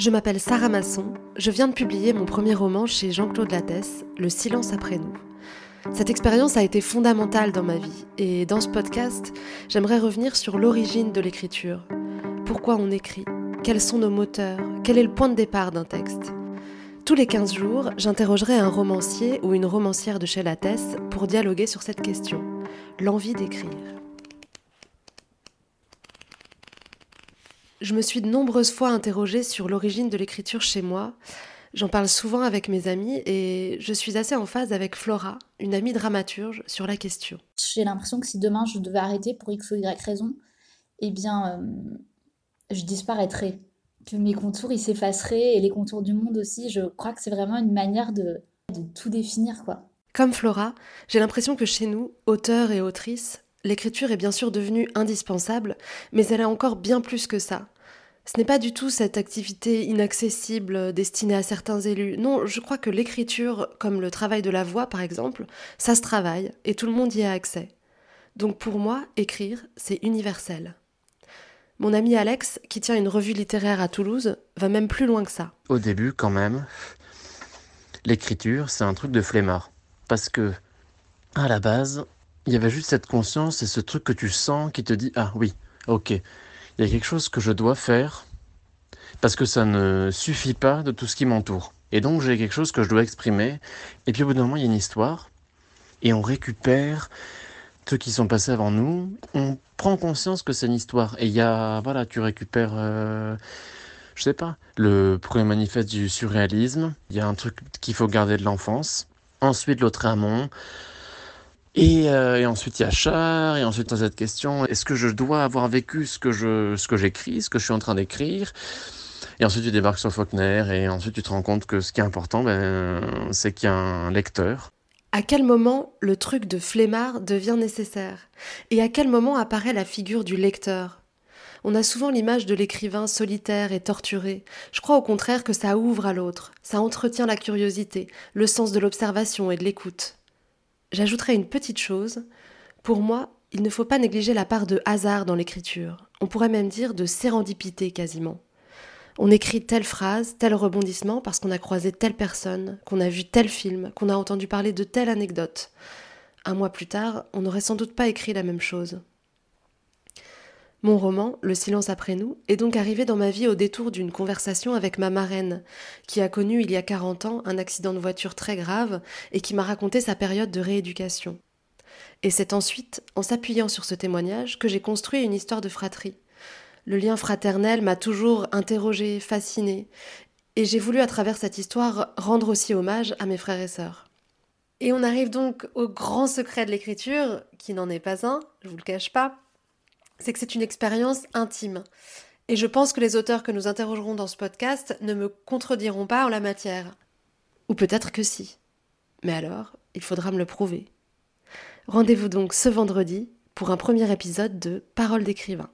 Je m'appelle Sarah Masson, je viens de publier mon premier roman chez Jean-Claude Lattès, Le silence après nous. Cette expérience a été fondamentale dans ma vie et dans ce podcast, j'aimerais revenir sur l'origine de l'écriture. Pourquoi on écrit? Quels sont nos moteurs? Quel est le point de départ d'un texte? Tous les 15 jours, j'interrogerai un romancier ou une romancière de chez Lattès pour dialoguer sur cette question, l'envie d'écrire. Je me suis de nombreuses fois interrogée sur l'origine de l'écriture chez moi. J'en parle souvent avec mes amis et je suis assez en phase avec Flora, une amie dramaturge, sur la question. J'ai l'impression que si demain je devais arrêter pour X ou Y raison, eh bien, euh, je disparaîtrais. Que mes contours, ils s'effaceraient et les contours du monde aussi. Je crois que c'est vraiment une manière de, de tout définir, quoi. Comme Flora, j'ai l'impression que chez nous, auteurs et autrices, L'écriture est bien sûr devenue indispensable, mais elle a encore bien plus que ça. Ce n'est pas du tout cette activité inaccessible destinée à certains élus. Non, je crois que l'écriture, comme le travail de la voix par exemple, ça se travaille et tout le monde y a accès. Donc pour moi, écrire, c'est universel. Mon ami Alex, qui tient une revue littéraire à Toulouse, va même plus loin que ça. Au début, quand même, l'écriture, c'est un truc de flemmard. Parce que, à la base, il y avait juste cette conscience et ce truc que tu sens qui te dit Ah oui, ok, il y a quelque chose que je dois faire parce que ça ne suffit pas de tout ce qui m'entoure. Et donc j'ai quelque chose que je dois exprimer. Et puis au bout d'un moment, il y a une histoire et on récupère ceux qui sont passés avant nous. On prend conscience que c'est une histoire. Et il y a, voilà, tu récupères. Euh, je sais pas, le premier manifeste du surréalisme. Il y a un truc qu'il faut garder de l'enfance. Ensuite, l'autre amont. Euh, et, ensuite il y a Char, et ensuite dans cette question, est-ce que je dois avoir vécu ce que ce j'écris, ce que je suis en train d'écrire? Et ensuite tu débarques sur Faulkner, et ensuite tu te rends compte que ce qui est important, ben, c'est qu'il y a un lecteur. À quel moment le truc de flemmard devient nécessaire? Et à quel moment apparaît la figure du lecteur? On a souvent l'image de l'écrivain solitaire et torturé. Je crois au contraire que ça ouvre à l'autre, ça entretient la curiosité, le sens de l'observation et de l'écoute. J'ajouterai une petite chose. Pour moi, il ne faut pas négliger la part de hasard dans l'écriture. On pourrait même dire de sérendipité quasiment. On écrit telle phrase, tel rebondissement parce qu'on a croisé telle personne, qu'on a vu tel film, qu'on a entendu parler de telle anecdote. Un mois plus tard, on n'aurait sans doute pas écrit la même chose. Mon roman, Le silence après nous, est donc arrivé dans ma vie au détour d'une conversation avec ma marraine, qui a connu il y a 40 ans un accident de voiture très grave et qui m'a raconté sa période de rééducation. Et c'est ensuite, en s'appuyant sur ce témoignage, que j'ai construit une histoire de fratrie. Le lien fraternel m'a toujours interrogé, fasciné, et j'ai voulu à travers cette histoire rendre aussi hommage à mes frères et sœurs. Et on arrive donc au grand secret de l'écriture, qui n'en est pas un, je vous le cache pas, c'est que c'est une expérience intime. Et je pense que les auteurs que nous interrogerons dans ce podcast ne me contrediront pas en la matière. Ou peut-être que si. Mais alors, il faudra me le prouver. Rendez-vous donc ce vendredi pour un premier épisode de Parole d'écrivain.